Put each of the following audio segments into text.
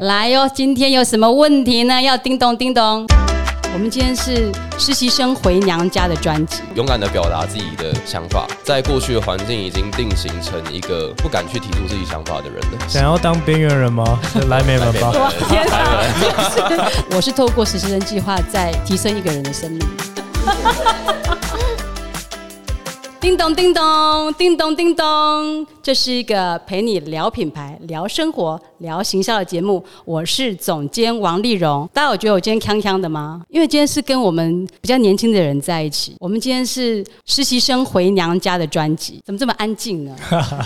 来哟，今天有什么问题呢？要叮咚叮咚。我们今天是实习生回娘家的专辑，勇敢的表达自己的想法，在过去的环境已经定型成一个不敢去提出自己想法的人了。想要当边缘人吗？来美门吧！哇天哪！我是透过实习生计划在提升一个人的生命。叮咚叮咚叮咚叮咚，这是一个陪你聊品牌、聊生活、聊行销的节目。我是总监王丽蓉。大家有觉得我今天锵锵的吗？因为今天是跟我们比较年轻的人在一起。我们今天是实习生回娘家的专辑，怎么这么安静呢？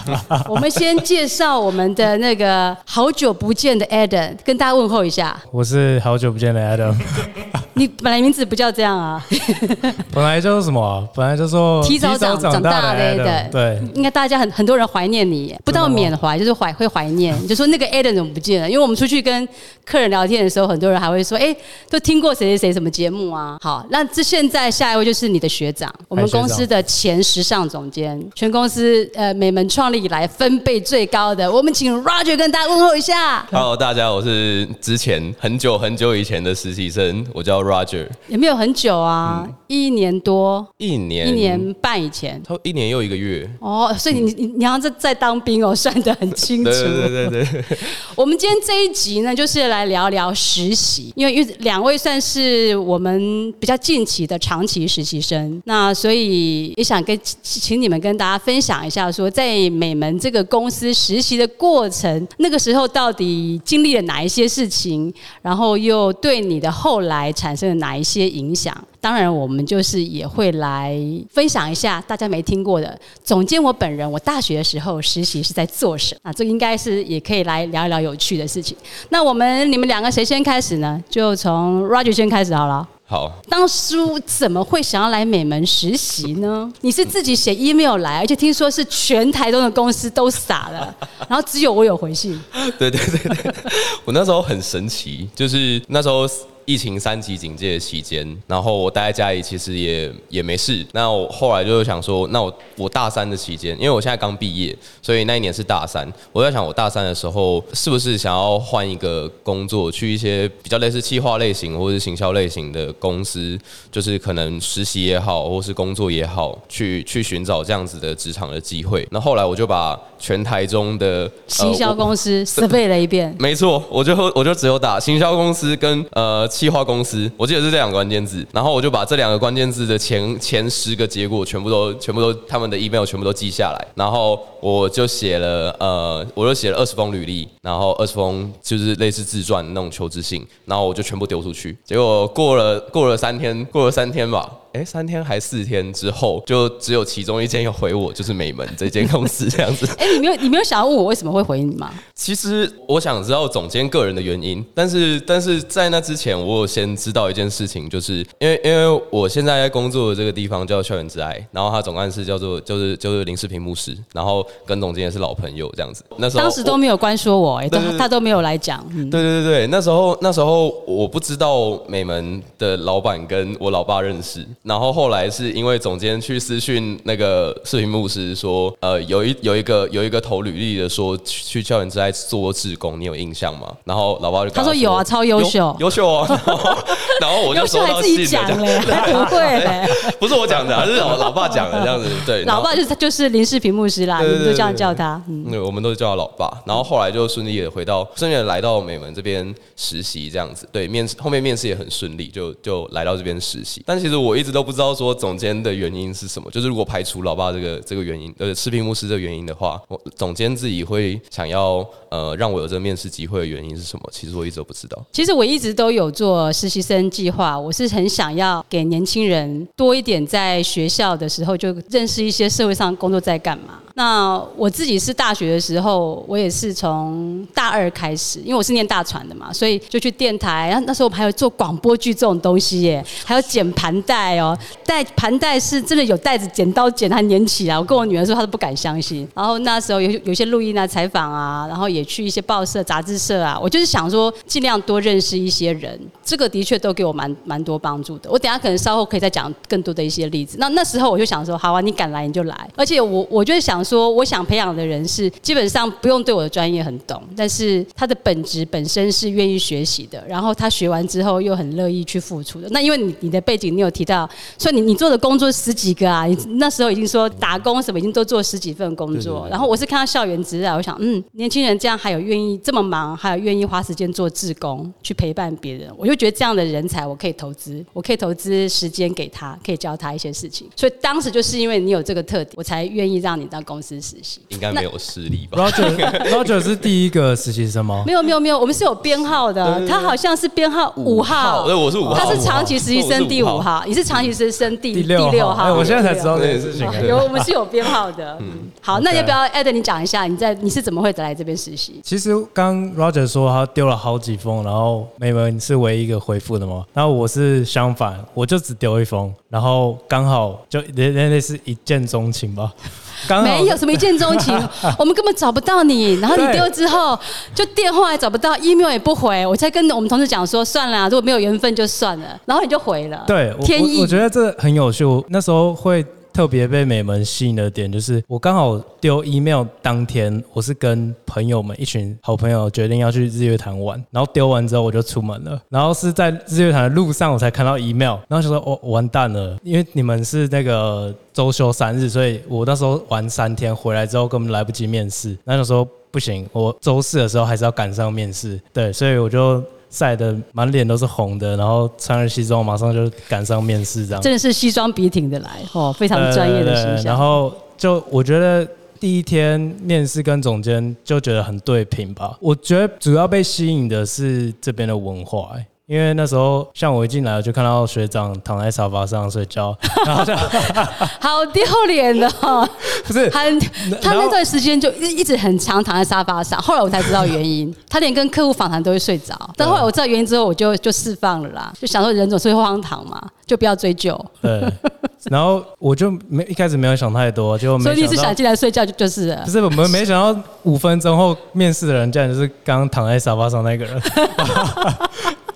我们先介绍我们的那个好久不见的 Adam，跟大家问候一下。我是好久不见的 Adam，你本来名字不叫这样啊？本来叫做什么啊？本来叫做提早长长大的 Adam，Adam，对，应该大家很很多人怀念你，不到缅怀就是怀会怀念，就说那个 Adam 怎么不见了？因为我们出去跟客人聊天的时候，很多人还会说，哎，都听过谁谁谁什么节目啊？好，那这现在下一位就是你的学长，我们公司的前时尚总监，全公司呃美门创立以来分贝最高的，我们请 Roger 跟大家问候一下。Hello，大家，我是之前很久很久以前的实习生，我叫 Roger，也没有很久啊？一年多，一年一年半以前。差不多一年又一个月。哦，所以你你你好像在在当兵哦，算得很清楚。对对对对对，我们今天这一集呢，就是来聊聊实习，因为因为两位算是我们比较近期的长期实习生，那所以也想跟请你们跟大家分享一下，说在美门这个公司实习的过程，那个时候到底经历了哪一些事情，然后又对你的后来产生了哪一些影响。当然，我们就是也会来分享一下大家没听过的。总监，我本人，我大学的时候实习是在做什么？啊，这个应该是也可以来聊一聊有趣的事情。那我们你们两个谁先开始呢？就从 Roger 先开始好了。好，当初怎么会想要来美门实习呢？你是自己写 email 来，而且听说是全台中的公司都傻了，然后只有我有回信。对对对对，我那时候很神奇，就是那时候疫情三级警戒的期间，然后我待在家里其实也也没事。那我后来就是想说，那我我大三的期间，因为我现在刚毕业，所以那一年是大三。我在想，我大三的时候是不是想要换一个工作，去一些比较类似企划类型或者是行销类型的公司，就是可能实习也好，或是工作也好，去去寻找这样子的职场的机会。那后来我就把全台中的行销公司 survey 了一遍，没错，我就我就只有打行销公司跟呃计划公司，我记得是这两个关键字，然后我就把这两个关键字的前前十个结果全部都全部都他们的 email 全部都记下来，然后我就写了呃我就写了二十封履历，然后二十封就是类似自传那种求职信，然后我就全部丢出去，结果过了过了三天，过了三天吧。哎，三天还四天之后，就只有其中一间有回我，就是美门这间公司这样子。哎、你没有你没有想要问我为什么会回你吗？其实我想知道总监个人的原因，但是但是在那之前，我有先知道一件事情，就是因为因为我现在在工作的这个地方叫校园之爱，然后他总干事叫做就是就是林世平牧师，然后跟总监也是老朋友这样子。那时候当时都没有关说我、哎，都对对对他都没有来讲。对对对，那时候那时候我不知道美门的老板跟我老爸认识，然后后来是因为总监去私讯那个视频牧师说，呃，有一有一个有一个投履历的说去去校园之爱做志工，你有印象吗？然后老爸就跟他说有啊超优秀优优秀哦，然 后然后我就优秀收到还自己讲嘞，还 不会嘞。不是我讲的、啊，是老老爸讲的这样子，对，老爸就是他就是林视频牧师啦，你对对们都这样叫他。嗯，对，我们都叫他老爸。然后后来就顺利的回到，顺利的来到美门这边实习，这样子。对，面试后面面试也很顺利，就就来到这边实习。但其实我一直都不知道说总监的原因是什么。就是如果排除老爸这个这个原因，呃，视频牧师这个原因的话，我总监自己会想要呃让我有这个面试机会的原因是什么？其实我一直都不知道。其实我一直都有做实习生计划，我是很想要给年轻人多一点在学校的时候就认识一些社会上工作在干嘛。那我自己是大学的时候，我也是从大二开始，因为我是念大传的嘛，所以就去电台。然后那时候我们还有做广播剧这种东西耶，还有剪盘带哦，带盘带是真的有带子剪刀剪它粘起来。我跟我女儿说，她都不敢相信。然后那时候有有些录音啊、采访啊，然后也去一些报社、杂志社啊，我就是想说尽量多认识一些人，这个的确都给我蛮蛮多帮助的。我等下可能稍后可以再讲更多的一些例子。那那时候我就想说，好啊，你敢来你就来，而且我我就是想说，我我想培养的人是基本上不用对我的专业很懂，但是他的本质本身是愿意学习的，然后他学完之后又很乐意去付出的。那因为你你的背景，你有提到，所以你你做的工作十几个啊，你那时候已经说打工什么已经都做十几份工作，然后我是看到校园职啊，我想嗯，年轻人这样还有愿意这么忙，还有愿意花时间做志工去陪伴别人，我就觉得这样的人才我可以投资，我可以投资时间给他，可以教他一些事情。所以当时就是因为你有这个特点，我才愿意让你到公司实习。应该没有实力吧？Roger Roger 是第一个实习生吗？没有没有没有，我们是有编号的，他好像是编号五号，对，我是五号，他是长期实习生第五号，你是长期实习生第第六六号。哎，我现在才知道这件事情。有，我们是有编号的。嗯，好，那要不要 Ed 你讲一下，你在你是怎么会来这边实习？其实刚 Roger 说他丢了好几封，然后美文是唯一一个回复的嘛，然后我是相反，我就只丢一封，然后刚好就类类类似一见钟情吧，刚没有什么一见钟情，我们根本找不到你，然后你对丢之后，就电话也找不到，email 也不回，我才跟我们同事讲说，算了啊，如果没有缘分就算了，然后你就回了，对，天意我我觉得这很有趣。我那时候会特别被美门吸引的点，就是我刚好丢 email 当天，我是跟朋友们一群好朋友决定要去日月潭玩，然后丢完之后我就出门了，然后是在日月潭的路上我才看到 email，然后就说哦完蛋了，因为你们是那个周休三日，所以我那时候玩三天，回来之后根本来不及面试，那就说不行，我周四的时候还是要赶上面试，对，所以我就。晒得满脸都是红的，然后穿着西装，马上就赶上面试，这样。真的是西装笔挺的来哦，非常专业的形象。然后就我觉得第一天面试跟总监就觉得很对平吧。我觉得主要被吸引的是这边的文化、欸因为那时候像我一进来我就看到学长躺在沙发上睡觉，然后就 好丢脸的哦，不是很他那段时间就一一直很长躺在沙发上，后来我才知道原因，他连跟客户访谈都会睡着。但后来我知道原因之后，我就就释放了啦，就想说人总是会荒唐嘛，就不要追究。对，然后我就没一开始没有想太多，结果所以你是想。进来睡觉就就是了不是我们没想到五分钟后面试的人竟然就是刚刚躺在沙发上那个人，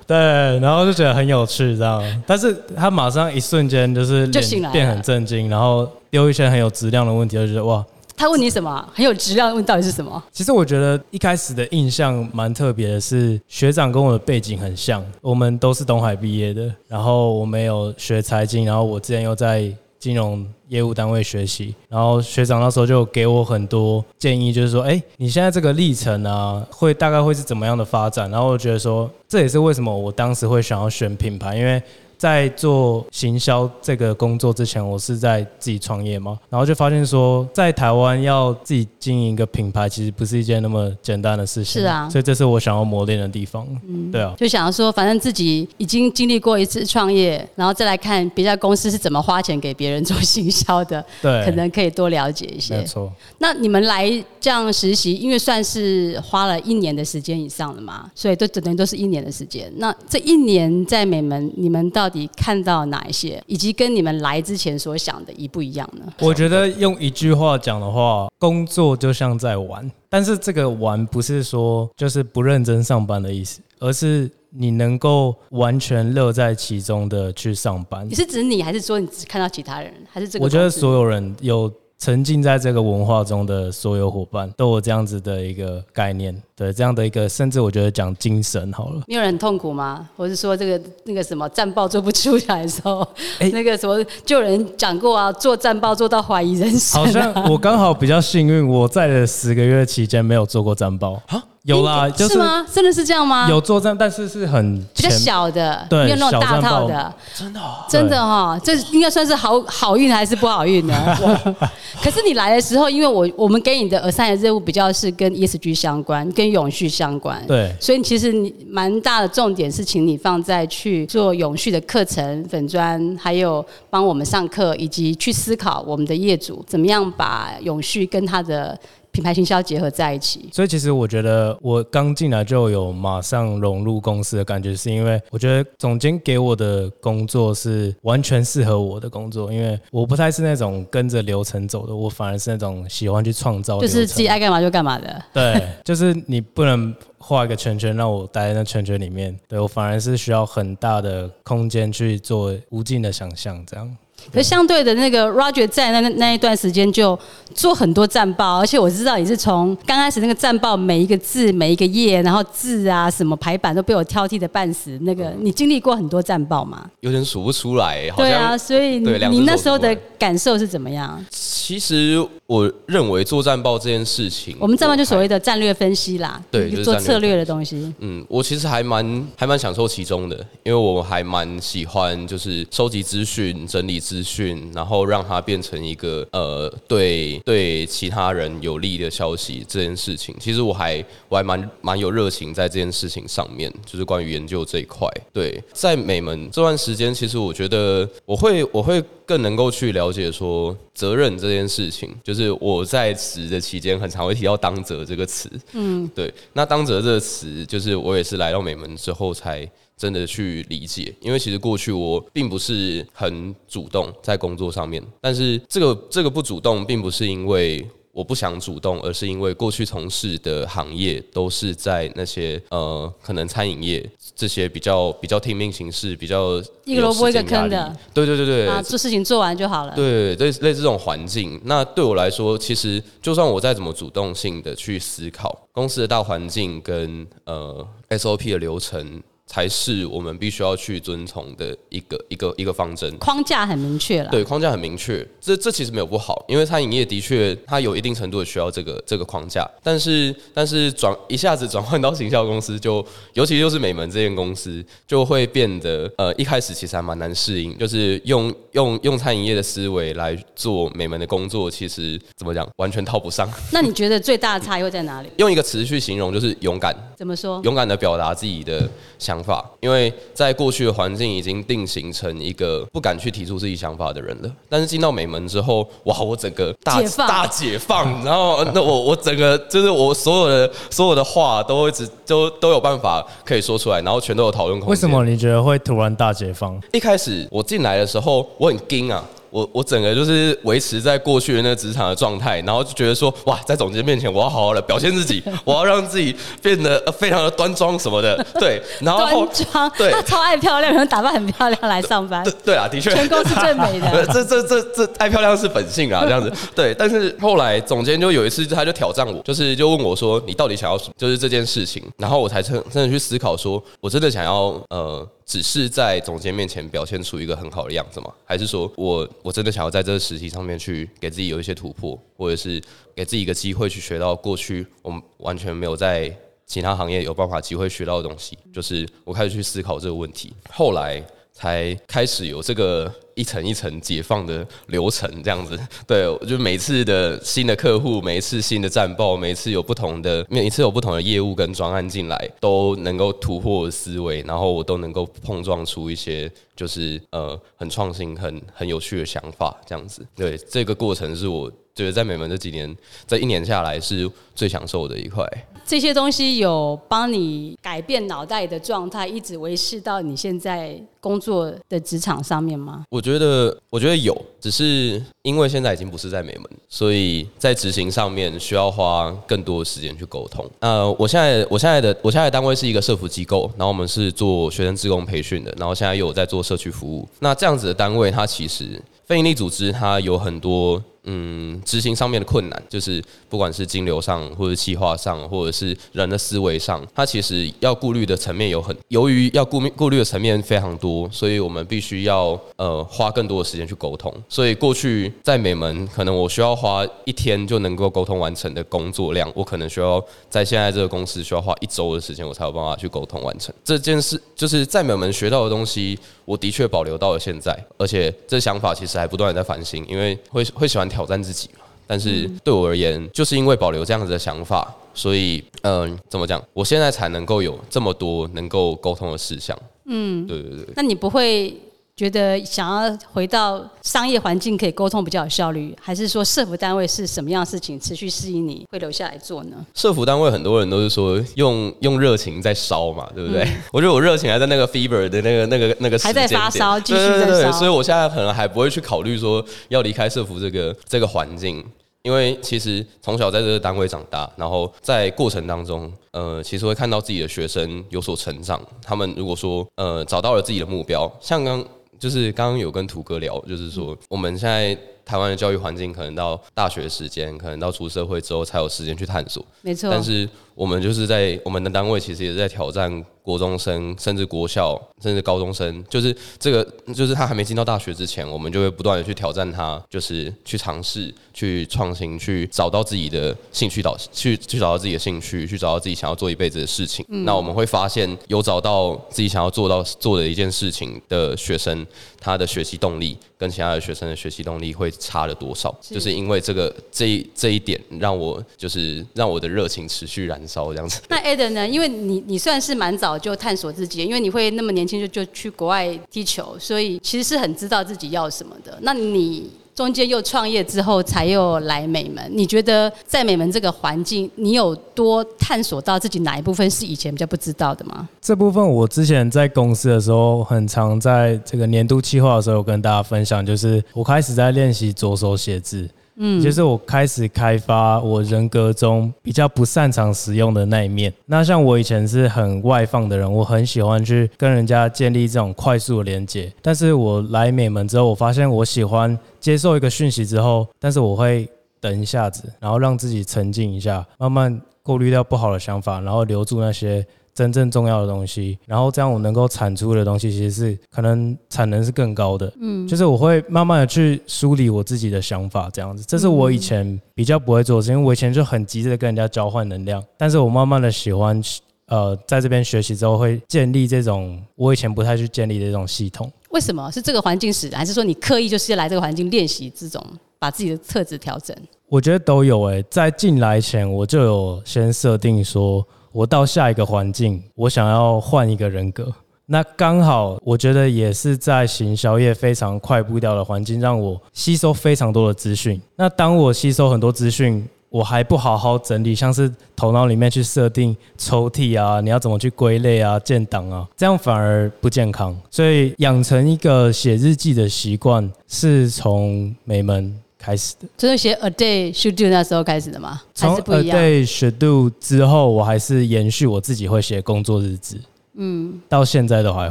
对，然后就觉得很有趣这样，但是他马上一瞬间就是脸就醒来变很震惊，然后丢一些很有质量的问题，就觉得哇，他问你什么很有质量？问到底是什么？其实我觉得一开始的印象蛮特别的是，学长跟我的背景很像，我们都是东海毕业的，然后我们有学财经，然后我之前又在金融业务单位学习，然后学长那时候就给我很多建议，就是说，哎，你现在这个历程啊，会大概会是怎么样的发展？然后我觉得说，这也是为什么我当时会想要选品牌，因为。在做行销这个工作之前，我是在自己创业嘛，然后就发现说，在台湾要自己经营一个品牌，其实不是一件那么简单的事情。是啊所以这是我想要磨练的地方。嗯，对啊，就想要说，反正自己已经经历过一次创业，然后再来看别家公司是怎么花钱给别人做行销的，对，可能可以多了解一些没。错。那你们来这样实习，因为算是花了一年的时间以上了嘛，所以都等于都是一年的时间。那这一年在美门，你们到底看到哪一些，以及跟你们来之前所想的一不一样呢？我觉得用一句话讲的话，工作就像在玩，但是这个玩不是说就是不认真上班的意思，而是你能够完全乐在其中的去上班你。是指你，还是说你只看到其他人，还是这个？我觉得所有人有沉浸在这个文化中的所有伙伴，都有这样子的一个概念，对这样的一个，甚至我觉得讲精神好了。你有人很痛苦吗？我是说这个那个什么战报做不出来的时候，哎那个什么就有人讲过啊，做战报做到怀疑人生、啊。好像我刚好比较幸运，我在的十个月期间没有做过战报啊，有啦，就是吗？真的是这样吗？有作战，但是是很比较小的，对没有那种大套的，真的真的哈、这应该算是好好运还是不好运呢？我 可是你来的时候，因为我我们给你的 assign 的任务比较是跟 ESG 相关，跟永续相关，对所以其实你蛮大的重点是，请你放在去做永续的课程、粉砖，还有帮我们上课，以及去思考我们的业主怎么样把永续跟他的品牌行销结合在一起。所以其实我觉得我刚进来就有马上融入公司的感觉，是因为我觉得总监给我的工作是完全适合我的工作，因为我不太是那种跟着流程走的，我反而是那种喜欢去创造，就是自己爱干嘛就干嘛的，对，就是你不能画一个圈圈让我待在那圈圈里面，对我反而是需要很大的空间去做无尽的想象，这样。可是相对的那个 Roger 在那那那一段时间就做很多战报，而且我知道你是从刚开始那个战报每一个字每一个页，然后字啊什么排版都被我挑剔的半死。那个你经历过很多战报吗？有点数不出来，好对啊，所以你你那时候的感受是怎么样？其实我认为做战报这件事情，我们战报就所谓的。战略分析啦，对就是做策略的东西。嗯，我其实还蛮还蛮享受其中的，因为我还蛮喜欢就是收集资讯、整理资讯，然后让它变成一个呃对对其他人有利的消息这件事情。其实我还我还蛮蛮有热情在这件事情上面，就是关于研究这一块。对，在美门这段时间，其实我觉得我会我会更能够去了解说责任这件事情，就是我在职的期间很常会提到当责这个词。嗯，对。那当责这个词，就是我也是来到美门之后才。真的去理解，因为其实过去我并不是很主动在工作上面，但是这个这个不主动，并不是因为我不想主动，而是因为过去从事的行业都是在那些呃，可能餐饮业这些比较比较听命行事，比较一个萝卜一个坑的。对对对对，啊，做事情做完就好了。对，类类似这种环境，那对我来说，其实就算我再怎么主动性的去思考公司的大环境跟呃 SOP 的流程，才是我们必须要去遵从的一个一个一个方针。框架很明确了。对，框架很明确，这这其实没有不好，因为餐饮业的确它有一定程度的需要这个这个框架，但是但是转一下子转换到行销公司就，尤其就是美门这间公司，就会变得呃一开始其实还蛮难适应，就是用用用餐饮业的思维来做美门的工作，其实怎么讲完全套不上。那你觉得最大的差异会在哪里？用一个词去形容，就是勇敢，怎么说？勇敢的表达自己的想法，因为在过去的环境已经定型成一个不敢去提出自己想法的人了。但是进到美门之后，哇，我整个大解大解放，然后那我我整个就是我所有的所有的话都一直都都有办法可以说出来，然后全都有讨论空间。为什么你觉得会突然大解放？一开始我进来的时候，我很惊啊。我我整个就是维持在过去的那个职场的状态，然后就觉得说，哇，在总监面前我要好好的表现自己，我要让自己变得呃非常的端庄什么的，对，然后后端庄，对他超爱漂亮，然后打扮很漂亮来上班对，对啊，的确，全公司最美的。这这这这爱漂亮是本性啊，这样子。对，但是后来总监就有一次，他就挑战我，就是就问我说：“你到底想要什么？”就是这件事情。然后我才真真的去思考说，我真的想要呃，只是在总监面前表现出一个很好的样子吗？还是说我我真的想要在这个实习上面去给自己有一些突破，或者是给自己一个机会去学到过去我们完全没有在其他行业有办法机会学到的东西？就是我开始去思考这个问题。后来。才开始有这个一层一层解放的流程，这样子。对，就每次的新的客户，每一次新的战报，每一次有不同的，每一次有不同的业务跟专案进来，都能够突破思维，然后我都能够碰撞出一些就是呃很创新、很很有趣的想法，这样子。对，这个过程是我觉得在美门这几年，这一年下来是最享受的一块。这些东西有帮你改变脑袋的状态，一直维持到你现在工作的职场上面吗？我觉得，我觉得有，只是因为现在已经不是在美门，所以在执行上面需要花更多的时间去沟通。呃，我现在我现在的我现在的单位是一个社服机构，然后我们是做学生职工培训的，然后现在又有在做社区服务。那这样子的单位，它其实非营利组织，它有很多。嗯，执行上面的困难，就是不管是金流上，或者企划上，或者是人的思维上，它其实要顾虑的层面有很，由于要顾顾虑的层面非常多，所以我们必须要呃花更多的时间去沟通。所以过去在美门，可能我需要花一天就能够沟通完成的工作量，我可能需要在现在这个公司需要花一周的时间，我才有办法去沟通完成这件事。就是在美门学到的东西，我的确保留到了现在，而且这想法其实还不断的在反省，因为会会喜欢挑战自己嘛。但是对我而言，就是因为保留这样子的想法，所以嗯，怎么讲？我现在才能够有这么多能够沟通的事项。嗯，对对对。那你不会觉得想要回到商业环境可以沟通比较有效率，还是说社服单位是什么样的事情持续适应你会留下来做呢？社服单位很多人都是说用用热情在烧嘛，对不对？我觉得我热情还在那个 fever 的那个那个那个时还在发烧继续在烧所以我现在可能还不会去考虑说要离开社服这个这个环境。因为其实从小在这个单位长大，然后在过程当中，呃，其实会看到自己的学生有所成长。他们如果说呃找到了自己的目标，像刚就是刚刚有跟图哥聊，就是说我们现在台湾的教育环境，可能到大学时间，可能到出社会之后才有时间去探索。没错。但是我们就是在我们的单位，其实也是在挑战国中生，甚至国校，甚至高中生。就是这个，就是他还没进到大学之前，我们就会不断的去挑战他，就是去尝试、去创新、去找到自己的兴趣导，去去找到自己的兴趣，去找到自己想要做一辈子的事情。那我们会发现，有找到自己想要做到做的一件事情的学生，他的学习动力跟其他的学生的学习动力会差了多少？就是因为这个这一这一点，让我就是让我的热情持续燃烧这样子。那 Eden 呢？因为你你算是蛮早就探索自己，因为你会那么年轻就就去国外踢球，所以其实是很知道自己要什么的。那你中间又创业之后，才又来美门。你觉得在美门这个环境，你有多探索到自己哪一部分是以前比较不知道的吗？这部分我之前在公司的时候，很常在这个年度计划的时候跟大家分享，就是我开始在练习左手写字。嗯，就是我开始开发我人格中比较不擅长使用的那一面。那像我以前是很外放的人，我很喜欢去跟人家建立这种快速的连接。但是我来美门之后，我发现我喜欢接受一个讯息之后，但是我会等一下子，然后让自己沉静一下，慢慢过滤掉不好的想法，然后留住那些。真正重要的东西，然后这样我能够产出的东西，其实是可能产能是更高的。嗯，就是我会慢慢的去梳理我自己的想法，这样子，这是我以前比较不会做，因为我以前就很急着跟人家交换能量。但是我慢慢的喜欢，呃，在这边学习之后，会建立这种我以前不太去建立的这种系统。为什么是这个环境使然，还是说你刻意就是来这个环境练习这种把自己的特质调整？我觉得都有诶，在进来前我就有先设定说。我到下一个环境，我想要换一个人格。那刚好，我觉得也是在行销业非常快步调的环境，让我吸收非常多的资讯。那当我吸收很多资讯，我还不好好整理，像是头脑里面去设定抽屉啊，你要怎么去归类啊、建档啊，这样反而不健康。所以养成一个写日记的习惯，是从美门。开始的，就是写 a day should do 那时候开始的吗？从 a day should do 之后，我还是延续我自己会写工作日志，嗯，到现在都还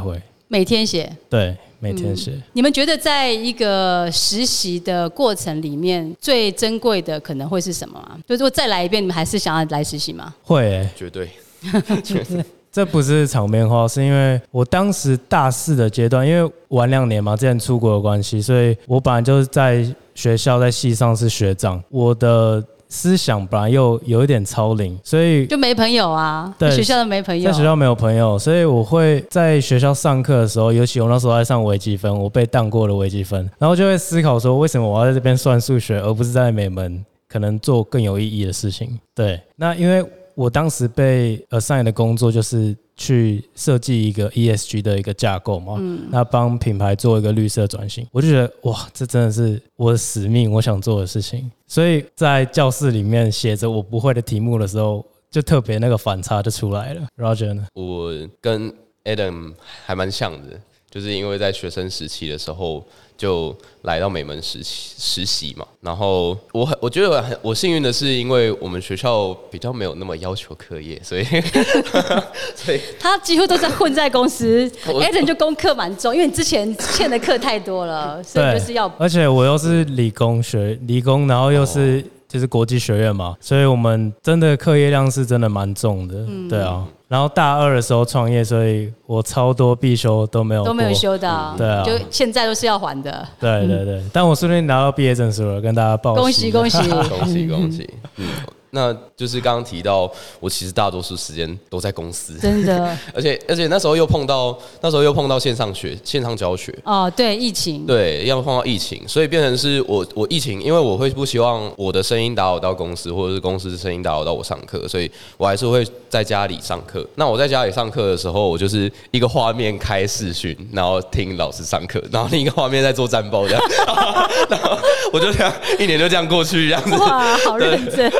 会每天写。对，每天写。你们觉得在一个实习的过程里面，最珍贵的可能会是什么吗？就是说再来一遍，你们还是想要来实习吗？会，绝对，绝对。这不是场面话，是因为我当时大四的阶段，因为晚两年嘛，之前出国的关系，所以我本来就是在学校在系上是学长，我的思想本来又有一点超龄，所以就没朋友啊。对，学校都没朋友，在学校没有朋友，所以我会在学校上课的时候，尤其我那时候在上微积分，我被当过了微积分，然后就会思考说，为什么我要在这边算数学，而不是在美门可能做更有意义的事情？对，那因为。我当时被 assign 的工作就是去设计一个 ESG 的一个架构嘛，那帮品牌做一个绿色转型，我就觉得哇，这真的是我的使命，我想做的事情。所以在教室里面写着我不会的题目的时候，就特别那个反差就出来了。Roger 呢？我跟 Adam 还蛮像的，就是因为在学生时期的时候。就来到美门实习实习嘛，然后我很我觉得很我幸运的是，因为我们学校比较没有那么要求课业，所以 所以 他几乎都在混在公司。Eden 就功课蛮重，因为你之前欠的课太多了，所以就是要。而且我又是理工学理工，然后又是就是国际学院嘛，所以我们真的课业量是真的蛮重的，对啊。然后大二的时候创业，所以我超多必修都没有都没有修到，对啊，就现在都是要还的。对对对，但我顺便拿到毕业证书了，跟大家报恭喜恭喜。恭喜 恭喜，嗯。那就是刚刚提到，我其实大多数时间都在公司，真的。而且而且那时候又碰到那时候又碰到线上学线上教学。哦，对疫情，对要碰到疫情，所以变成是我我疫情，因为我会不希望我的声音打扰到公司，或者是公司的声音打扰到我上课，所以我还是会在家里上课。那我在家里上课的时候，我就是一个画面开视讯，然后听老师上课，然后另一个画面在做战报这样，然后我就这样一年就这样过去，这样子。哇，好认真。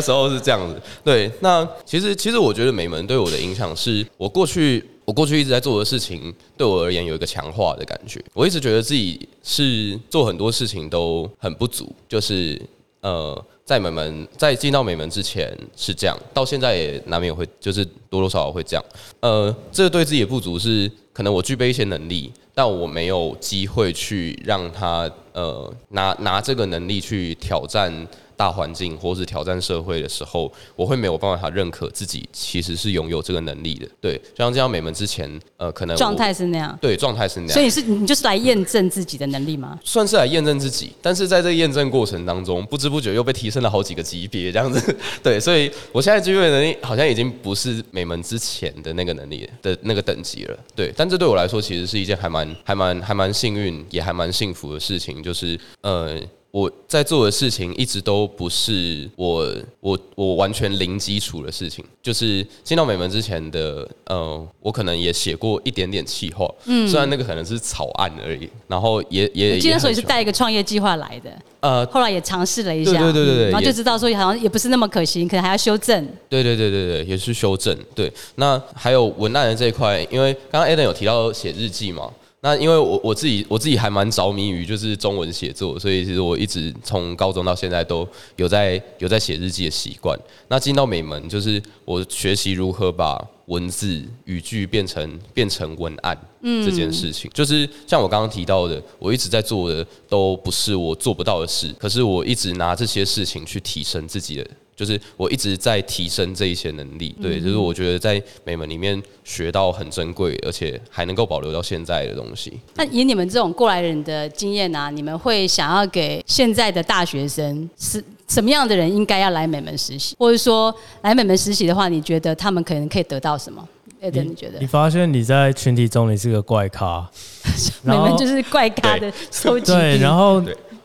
时候是这样子，对。那其实，其实我觉得美门对我的影响是，我过去我过去一直在做的事情，对我而言有一个强化的感觉。我一直觉得自己是做很多事情都很不足，就是呃，在美门在进到美门之前是这样，到现在也难免会就是多多少少会这样。呃，这对自己的不足是，可能我具备一些能力。但我没有机会去让他呃拿拿这个能力去挑战。大环境或是挑战社会的时候，我会没有办法认可自己其实是拥有这个能力的。对，就像这样美门之前，呃，可能状态是那样，对，状态是那样。所以是你就是来验证自己的能力吗？算是来验证自己，但是在这个验证过程当中，不知不觉又被提升了好几个级别，这样子。对，所以我现在具备能力好像已经不是美门之前的那个能力的那个等级了。对，但这对我来说其实是一件还蛮、还蛮、还蛮幸运，也还蛮幸福的事情，就是呃。我在做的事情一直都不是我我我完全零基础的事情，就是进到美门之前的，呃，我可能也写过一点点企划，嗯，虽然那个可能是草案而已，然后也也今天所以是带一个创业计划来的，呃，后来也尝试了一下，对对对对，然后就知道说好像也不是那么可行，可能还要修正，对对对对对，也是修正，对，那还有文案的这一块，因为刚刚 Adam 有提到写日记嘛。那因为我我自己我自己还蛮着迷于就是中文写作，所以其实我一直从高中到现在都有在有在写日记的习惯。那进到美门，就是我学习如何把文字语句变成变成文案这件事情。就是像我刚刚提到的，我一直在做的都不是我做不到的事，可是我一直拿这些事情去提升自己的。就是我一直在提升这一些能力，对，就是我觉得在美门里面学到很珍贵，而且还能够保留到现在的东西。那以你们这种过来人的经验啊，你们会想要给现在的大学生是什么样的人应该要来美门实习，或者说来美门实习的话，你觉得他们可能可以得到什么？艾德，你觉得？你发现你在群体中你是个怪咖，美门就是怪咖的 收集对，然后。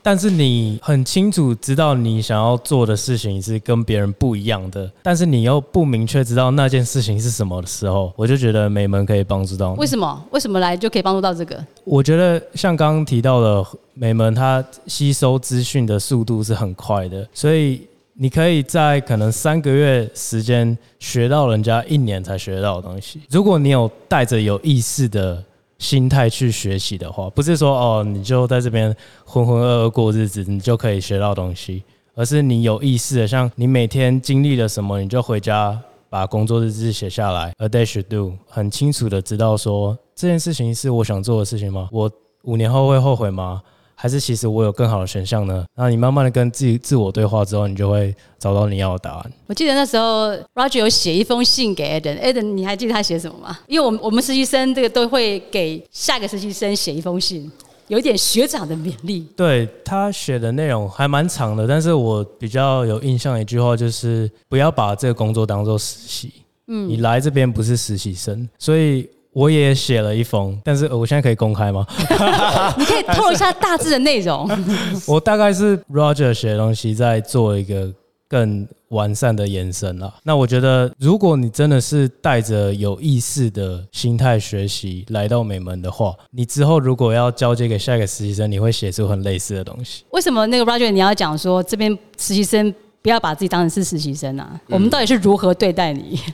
但是你很清楚知道你想要做的事情是跟别人不一样的，但是你又不明确知道那件事情是什么的时候，我就觉得美门可以帮助到你。为什么？为什么来就可以帮助到这个？我觉得像刚刚提到的美门，它吸收资讯的速度是很快的，所以你可以在可能三个月时间学到人家一年才学到的东西。如果你有带着有意识的。心态去学习的话，不是说哦，你就在这边浑浑噩噩过日子，你就可以学到东西，而是你有意识的，像你每天经历了什么，你就回家把工作日志写下来，a day should do，很清楚的知道说这件事情是我想做的事情吗？我五年后会后悔吗？还是其实我有更好的选项呢？然后你慢慢的跟自己自我对话之后，你就会找到你要的答案。我记得那时候 Roger 有写一封信给 Eden，Eden 你还记得他写什么吗？因为我们我们实习生这个都会给下个实习生写一封信，有一点学长的勉励。对他写的内容还蛮长的，但是我比较有印象一句话就是不要把这个工作当做实习。嗯，你来这边不是实习生，所以。我也写了一封，但是我现在可以公开吗？你可以透露一下大致的内容。我大概是 Roger 写的东西，在做一个更完善的延伸了。那我觉得，如果你真的是带着有意识的心态学习来到美门的话，你之后如果要交接给下一个实习生，你会写出很类似的东西。为什么那个 Roger 你要讲说这边实习生不要把自己当成是实习生啊？我们到底是如何对待你？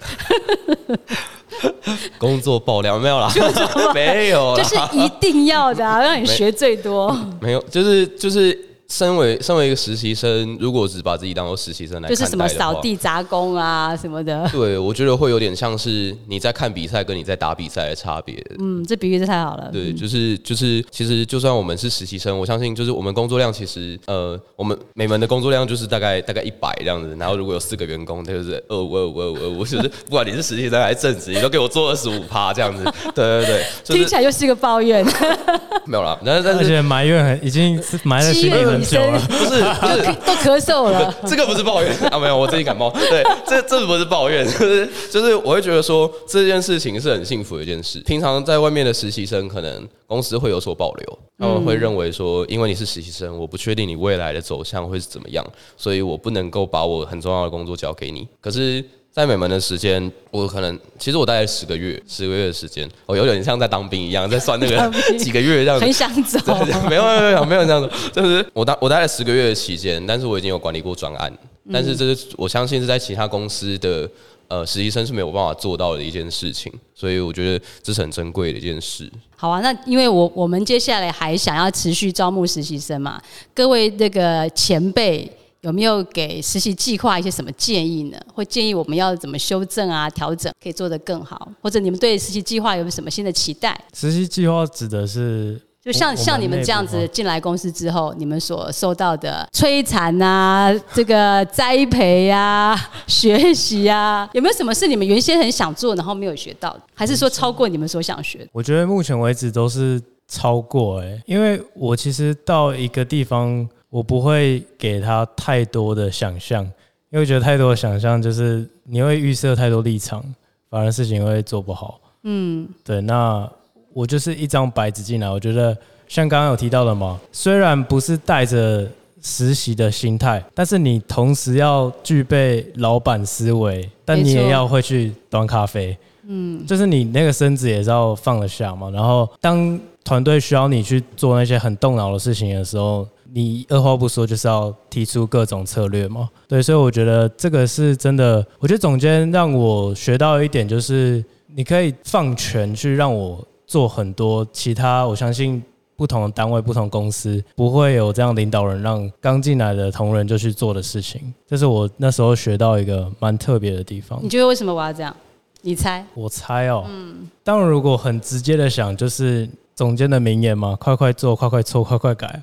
工作爆料没有啦，没有，就是一定要的，让你学最多。没有，就是就是。身为身为一个实习生，如果只把自己当做实习生来就是什么扫地杂工啊什么的。对，我觉得会有点像是你在看比赛跟你在打比赛的差别。嗯，这比喻的太好了。对，就是就是，其实就算我们是实习生，我相信就是我们工作量其实呃，我们每门的工作量就是大概大概一百这样子。然后如果有四个员工，就是二五二五二五二五，就是不管你是实习生还是正职，你都给我做二十五趴这样子。对对对，听起来又是一个抱怨。没有了，但是但是而且埋怨已经是埋在心里了。不是 不是都咳嗽了，这个不是抱怨啊，没有，我自己感冒。对，这这不是抱怨，就是就是我会觉得说这件事情是很幸福的一件事。平常在外面的实习生，可能公司会有所保留，他们会认为说，因为你是实习生，我不确定你未来的走向会是怎么样，所以我不能够把我很重要的工作交给你。可是。在美门的时间，我可能其实我大概十个月，十个月的时间，我有点像在当兵一样，在算那个 几个月这样子。很想走，没有没有没有这样子，就是我当我待了十个月的期间，但是我已经有管理过专案，但是这是我相信是在其他公司的呃实习生是没有办法做到的一件事情，所以我觉得这是很珍贵的一件事。好啊，那因为我我们接下来还想要持续招募实习生嘛，各位那个前辈。有没有给实习计划一些什么建议呢？或建议我们要怎么修正啊、调整，可以做得更好？或者你们对实习计划有没有什么新的期待？实习计划指的是就像像你们这样子进来公司之后，你们所受到的摧残啊、这个 栽培啊、学习啊，有没有什么是你们原先很想做，然后没有学到的？还是说超过你们所想学的？我觉得目前为止都是超过哎、因为我其实到一个地方，我不会给他太多的想象，因为我觉得太多的想象就是你会预设太多立场，反而事情会做不好。嗯，对，那我就是一张白纸进来，我觉得像刚刚有提到的嘛，虽然不是带着实习的心态，但是你同时要具备老板思维，但你也要会去端咖啡。嗯就是你那个身子也是要放得下嘛。然后当团队需要你去做那些很动脑的事情的时候，你二话不说就是要提出各种策略嘛。对，所以我觉得这个是真的。我觉得总监让我学到一点就是，你可以放权去让我做很多其他，我相信。不同的单位、不同公司不会有这样领导人让刚进来的同仁就去做的事情，这是我那时候学到一个蛮特别的地方你。觉得为什么我要这样？你猜？我猜哦，嗯当然如果很直接的想，就是总监的名言嘛，快快做，快快错，快快改。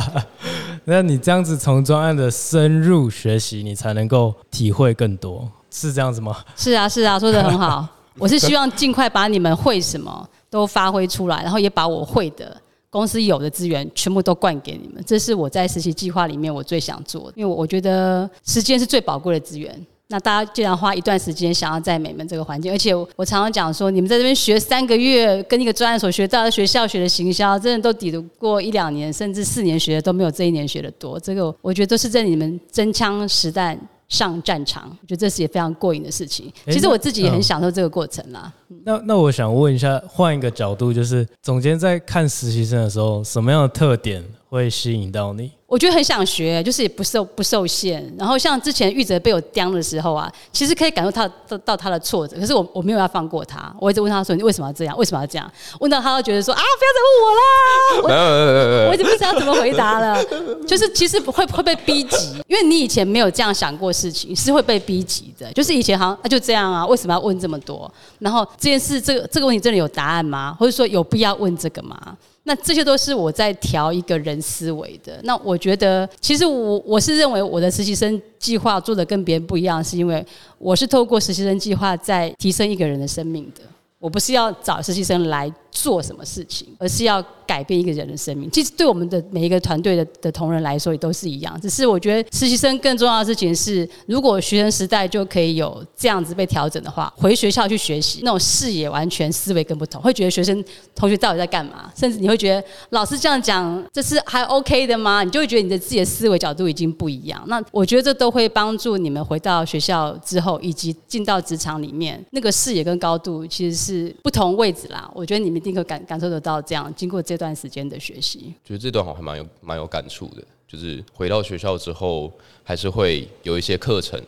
那你这样子从专案的深入学习，你才能够体会更多，是这样子吗？是啊，是啊，说的很好。我是希望尽快把你们会什么都发挥出来，然后也把我会的。公司有的资源全部都灌给你们，这是我在实习计划里面我最想做的，因为我我觉得时间是最宝贵的资源。那大家既然花一段时间想要在美门这个环境，而且我我常常讲说，你们在这边学三个月，跟一个专案所学到的学校学的行销，真的都抵得过一两年甚至四年学的都没有这一年学的多。这个我觉得都是在你们真枪实弹上战场，我觉得这是也非常过瘾的事情。其实我自己也很嗯享受这个过程啦。那那我想问一下，换一个角度，就是总监在看实习生的时候，什么样的特点会吸引到你？我觉得很想学，就是也不受不受限。然后像之前玉泽被我刁的时候啊，其实可以感受到到到他的挫折，可是我我没有要放过他，我一直问他说：“你为什么要这样？为什么要这样？”问到他都觉得说：“啊，不要再问我啦！”我已经不知道怎么回答了。就是其实会会被逼急，因为你以前没有这样想过事情，是会被逼急的。就是以前好像啊就这样啊，为什么要问这么多？然后这件事这个这个问题真的有答案吗？或者说有必要问这个吗？那这些都是我在调一个人思维的。那我觉得，其实我我是认为我的实习生计划做的跟别人不一样，是因为我是透过实习生计划在提升一个人的生命的。我不是要找实习生来做什么事情，而是要改变一个人的生命。其实对我们的每一个团队的的同仁来说，也都是一样。只是我觉得实习生更重要的事情是，如果学生时代就可以有这样子被调整的话，回学校去学习，那种视野完全思维更不同，会觉得学生同学到底在干嘛，甚至你会觉得老师这样讲，这是还 OK 的吗？你就会觉得你的自己的思维角度已经不一样。那我觉得这都会帮助你们回到学校之后，以及进到职场里面，那个视野跟高度其实是不同位置啦。我觉得你们一定可感感受得到这样，经过这段时间的学习。觉得这段我还蛮有蛮有感触的，就是回到学校之后，还是会有一些课程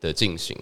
的进行。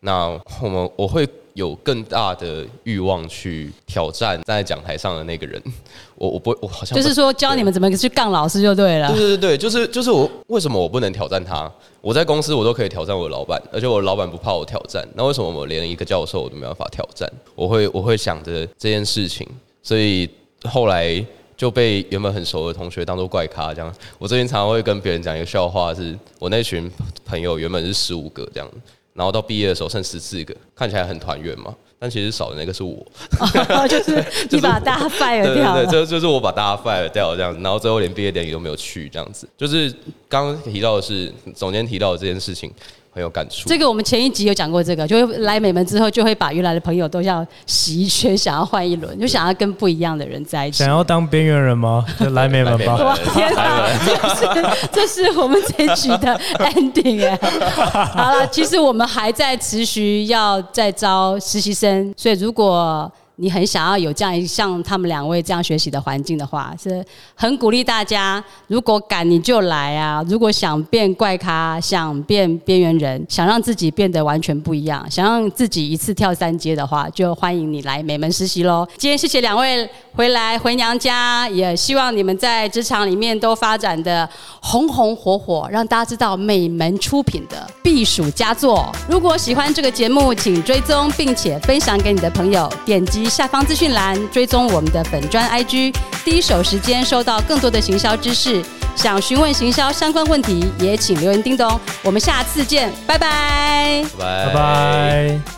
那我们我会有更大的欲望去挑战站在讲台上的那个人。我我不我好像就是说教你们怎么去杠老师就对了对。对对对，就是就是我为什么我不能挑战他？我在公司我都可以挑战我的老板，而且我的老板不怕我挑战。那为什么我连一个教授我都没办法挑战？我会我会想着这件事情，所以后来就被原本很熟的同学当做怪咖这样。我最近常常会跟别人讲一个笑话是，我那群朋友原本是十五个这样，然后到毕业的时候剩十四个，看起来很团圆嘛。但其实少的那个是我，就是 你把大家 fire 对对对，掉了。这就是我把大家 fire 掉这样子，然后最后连毕业典礼都没有去这样子。就是刚刚提到的是总监提到的这件事情很有感触。这个我们前一集有讲过，这个就会来美门之后，就会把原来的朋友都要洗一圈，想要换一轮，就想要跟不一样的人在一起想。要当边缘人吗？就来美门吧。哇天哪，这是这是我们这一局的 ending 哎。好了，其实我们还在持续要再招实习生，所以如果你很想要有这样一像他们两位这样学习的环境的话，是很鼓励大家。如果敢你就来啊！如果想变怪咖，想变边缘人，想让自己变得完全不一样，想让自己一次跳三阶的话，就欢迎你来美门实习喽。今天谢谢两位回来回娘家，也希望你们在职场里面都发展的红红火火，让大家知道美门出品的必属佳作。如果喜欢这个节目，请追踪并且分享给你的朋友，点击下方资讯栏追踪我们的本专 IG，第一手时间收到更多的行销知识。想询问行销相关问题，也请留言叮咚。我们下次见，拜拜，拜拜拜。